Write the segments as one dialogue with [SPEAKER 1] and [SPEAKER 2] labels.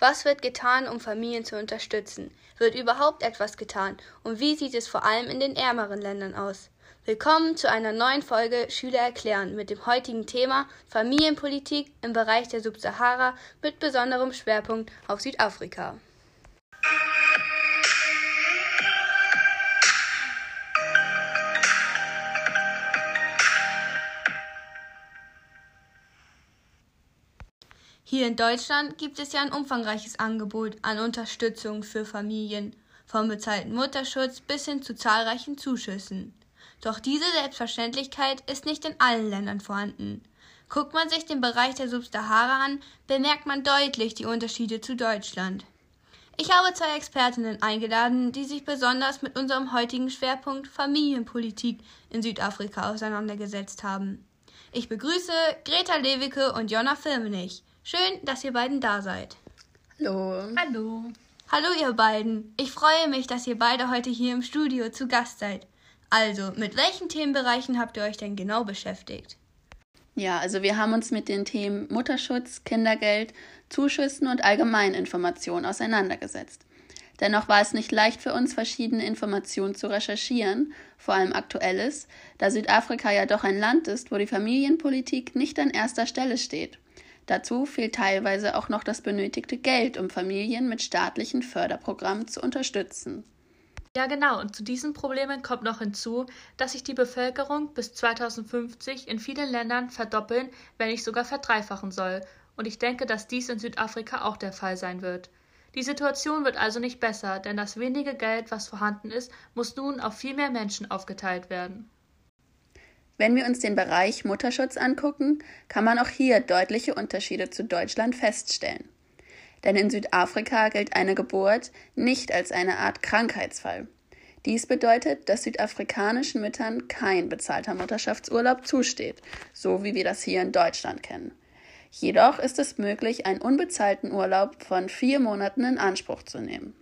[SPEAKER 1] Was wird getan, um Familien zu unterstützen? Wird überhaupt etwas getan? Und wie sieht es vor allem in den ärmeren Ländern aus? Willkommen zu einer neuen Folge Schüler erklären mit dem heutigen Thema Familienpolitik im Bereich der Subsahara mit besonderem Schwerpunkt auf Südafrika. Hier in Deutschland gibt es ja ein umfangreiches Angebot an Unterstützung für Familien, vom bezahlten Mutterschutz bis hin zu zahlreichen Zuschüssen. Doch diese Selbstverständlichkeit ist nicht in allen Ländern vorhanden. Guckt man sich den Bereich der Subsahara an, bemerkt man deutlich die Unterschiede zu Deutschland. Ich habe zwei Expertinnen eingeladen, die sich besonders mit unserem heutigen Schwerpunkt Familienpolitik in Südafrika auseinandergesetzt haben. Ich begrüße Greta Lewicke und Jonna Firmenich. Schön, dass ihr beiden da seid.
[SPEAKER 2] Hallo.
[SPEAKER 3] Hallo.
[SPEAKER 1] Hallo ihr beiden. Ich freue mich, dass ihr beide heute hier im Studio zu Gast seid. Also, mit welchen Themenbereichen habt ihr euch denn genau beschäftigt?
[SPEAKER 2] Ja, also wir haben uns mit den Themen Mutterschutz, Kindergeld, Zuschüssen und Allgemeininformation auseinandergesetzt. Dennoch war es nicht leicht für uns, verschiedene Informationen zu recherchieren, vor allem aktuelles, da Südafrika ja doch ein Land ist, wo die Familienpolitik nicht an erster Stelle steht. Dazu fehlt teilweise auch noch das benötigte Geld, um Familien mit staatlichen Förderprogrammen zu unterstützen.
[SPEAKER 3] Ja, genau. Und zu diesen Problemen kommt noch hinzu, dass sich die Bevölkerung bis 2050 in vielen Ländern verdoppeln, wenn nicht sogar verdreifachen soll. Und ich denke, dass dies in Südafrika auch der Fall sein wird. Die Situation wird also nicht besser, denn das wenige Geld, was vorhanden ist, muss nun auf viel mehr Menschen aufgeteilt werden.
[SPEAKER 2] Wenn wir uns den Bereich Mutterschutz angucken, kann man auch hier deutliche Unterschiede zu Deutschland feststellen. Denn in Südafrika gilt eine Geburt nicht als eine Art Krankheitsfall. Dies bedeutet, dass südafrikanischen Müttern kein bezahlter Mutterschaftsurlaub zusteht, so wie wir das hier in Deutschland kennen. Jedoch ist es möglich, einen unbezahlten Urlaub von vier Monaten in Anspruch zu nehmen.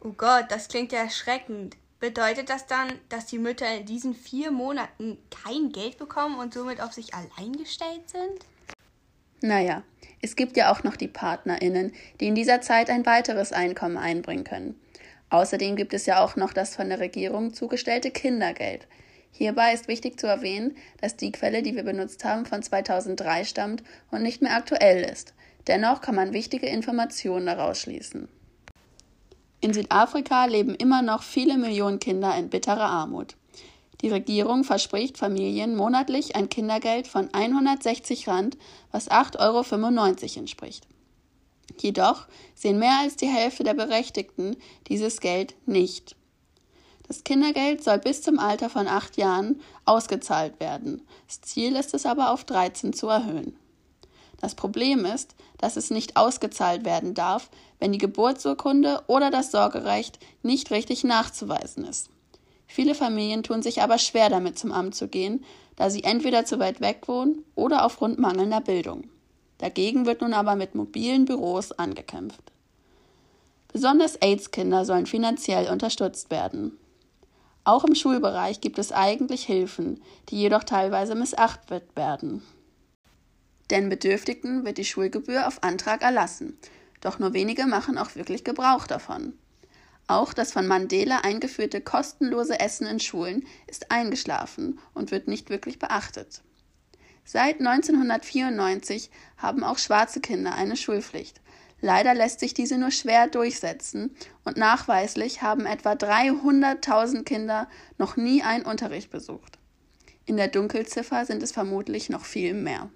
[SPEAKER 1] Oh Gott, das klingt ja erschreckend. Bedeutet das dann, dass die Mütter in diesen vier Monaten kein Geld bekommen und somit auf sich allein gestellt sind?
[SPEAKER 2] Naja, es gibt ja auch noch die PartnerInnen, die in dieser Zeit ein weiteres Einkommen einbringen können. Außerdem gibt es ja auch noch das von der Regierung zugestellte Kindergeld. Hierbei ist wichtig zu erwähnen, dass die Quelle, die wir benutzt haben, von 2003 stammt und nicht mehr aktuell ist. Dennoch kann man wichtige Informationen daraus schließen. In Südafrika leben immer noch viele Millionen Kinder in bitterer Armut. Die Regierung verspricht Familien monatlich ein Kindergeld von 160 Rand, was 8,95 Euro entspricht. Jedoch sehen mehr als die Hälfte der Berechtigten dieses Geld nicht. Das Kindergeld soll bis zum Alter von acht Jahren ausgezahlt werden. Das Ziel ist es aber auf 13 zu erhöhen. Das Problem ist, dass es nicht ausgezahlt werden darf, wenn die Geburtsurkunde oder das Sorgerecht nicht richtig nachzuweisen ist. Viele Familien tun sich aber schwer damit zum Amt zu gehen, da sie entweder zu weit weg wohnen oder aufgrund mangelnder Bildung. Dagegen wird nun aber mit mobilen Büros angekämpft. Besonders AIDS-Kinder sollen finanziell unterstützt werden. Auch im Schulbereich gibt es eigentlich Hilfen, die jedoch teilweise missachtet werden. Denn Bedürftigen wird die Schulgebühr auf Antrag erlassen, doch nur wenige machen auch wirklich Gebrauch davon. Auch das von Mandela eingeführte kostenlose Essen in Schulen ist eingeschlafen und wird nicht wirklich beachtet. Seit 1994 haben auch schwarze Kinder eine Schulpflicht. Leider lässt sich diese nur schwer durchsetzen und nachweislich haben etwa 300.000 Kinder noch nie einen Unterricht besucht. In der Dunkelziffer sind es vermutlich noch viel mehr.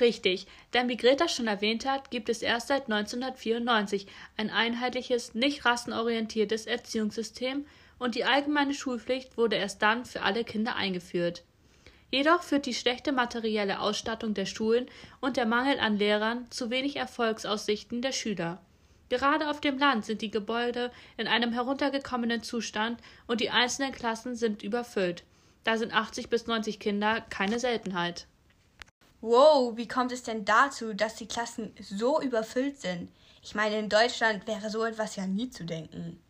[SPEAKER 3] Richtig, denn wie Greta schon erwähnt hat, gibt es erst seit 1994 ein einheitliches, nicht rassenorientiertes Erziehungssystem und die allgemeine Schulpflicht wurde erst dann für alle Kinder eingeführt. Jedoch führt die schlechte materielle Ausstattung der Schulen und der Mangel an Lehrern zu wenig Erfolgsaussichten der Schüler. Gerade auf dem Land sind die Gebäude in einem heruntergekommenen Zustand und die einzelnen Klassen sind überfüllt. Da sind 80 bis 90 Kinder keine Seltenheit.
[SPEAKER 1] Wow, wie kommt es denn dazu, dass die Klassen so überfüllt sind? Ich meine, in Deutschland wäre so etwas ja nie zu denken.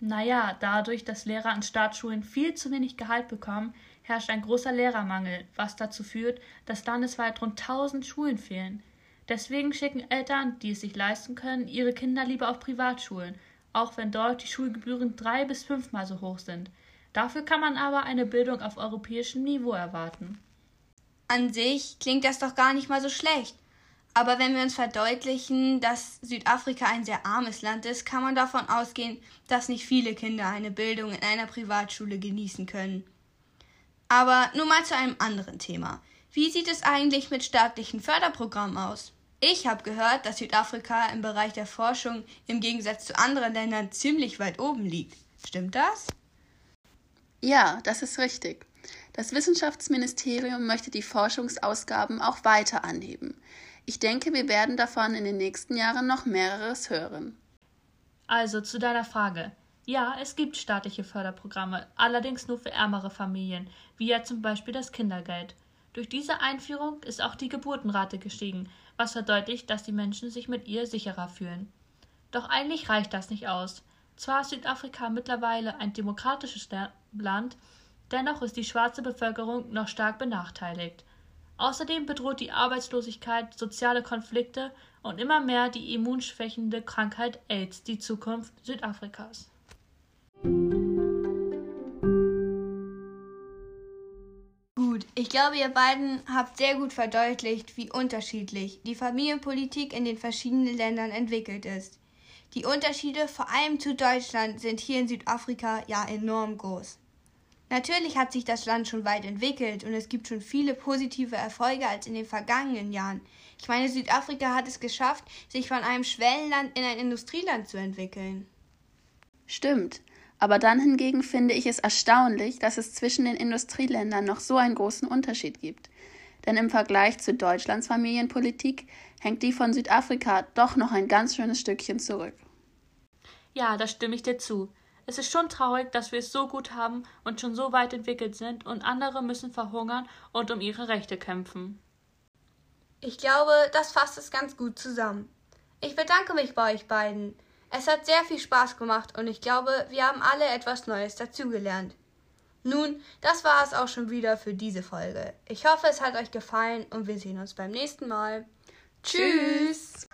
[SPEAKER 3] Naja, dadurch, dass Lehrer an Staatsschulen viel zu wenig Gehalt bekommen, herrscht ein großer Lehrermangel, was dazu führt, dass landesweit rund 1000 Schulen fehlen. Deswegen schicken Eltern, die es sich leisten können, ihre Kinder lieber auf Privatschulen, auch wenn dort die Schulgebühren drei bis fünfmal so hoch sind. Dafür kann man aber eine Bildung auf europäischem Niveau erwarten.
[SPEAKER 1] An sich klingt das doch gar nicht mal so schlecht. Aber wenn wir uns verdeutlichen, dass Südafrika ein sehr armes Land ist, kann man davon ausgehen, dass nicht viele Kinder eine Bildung in einer Privatschule genießen können. Aber nun mal zu einem anderen Thema. Wie sieht es eigentlich mit staatlichen Förderprogrammen aus? Ich habe gehört, dass Südafrika im Bereich der Forschung im Gegensatz zu anderen Ländern ziemlich weit oben liegt. Stimmt das?
[SPEAKER 2] Ja, das ist richtig. Das Wissenschaftsministerium möchte die Forschungsausgaben auch weiter anheben. Ich denke, wir werden davon in den nächsten Jahren noch mehreres hören.
[SPEAKER 3] Also zu deiner Frage. Ja, es gibt staatliche Förderprogramme, allerdings nur für ärmere Familien, wie ja zum Beispiel das Kindergeld. Durch diese Einführung ist auch die Geburtenrate gestiegen, was verdeutlicht, dass die Menschen sich mit ihr sicherer fühlen. Doch eigentlich reicht das nicht aus. Zwar ist Südafrika mittlerweile ein demokratisches Land, dennoch ist die schwarze Bevölkerung noch stark benachteiligt. Außerdem bedroht die Arbeitslosigkeit, soziale Konflikte und immer mehr die immunschwächende Krankheit AIDS die Zukunft Südafrikas.
[SPEAKER 1] Gut, ich glaube, ihr beiden habt sehr gut verdeutlicht, wie unterschiedlich die Familienpolitik in den verschiedenen Ländern entwickelt ist. Die Unterschiede, vor allem zu Deutschland, sind hier in Südafrika ja enorm groß. Natürlich hat sich das Land schon weit entwickelt und es gibt schon viele positive Erfolge als in den vergangenen Jahren. Ich meine, Südafrika hat es geschafft, sich von einem Schwellenland in ein Industrieland zu entwickeln.
[SPEAKER 2] Stimmt, aber dann hingegen finde ich es erstaunlich, dass es zwischen den Industrieländern noch so einen großen Unterschied gibt. Denn im Vergleich zu Deutschlands Familienpolitik hängt die von Südafrika doch noch ein ganz schönes Stückchen zurück.
[SPEAKER 3] Ja, da stimme ich dir zu. Es ist schon traurig, dass wir es so gut haben und schon so weit entwickelt sind und andere müssen verhungern und um ihre Rechte kämpfen.
[SPEAKER 1] Ich glaube, das fasst es ganz gut zusammen. Ich bedanke mich bei euch beiden. Es hat sehr viel Spaß gemacht und ich glaube, wir haben alle etwas Neues dazugelernt. Nun, das war es auch schon wieder für diese Folge. Ich hoffe, es hat euch gefallen und wir sehen uns beim nächsten Mal. Tschüss!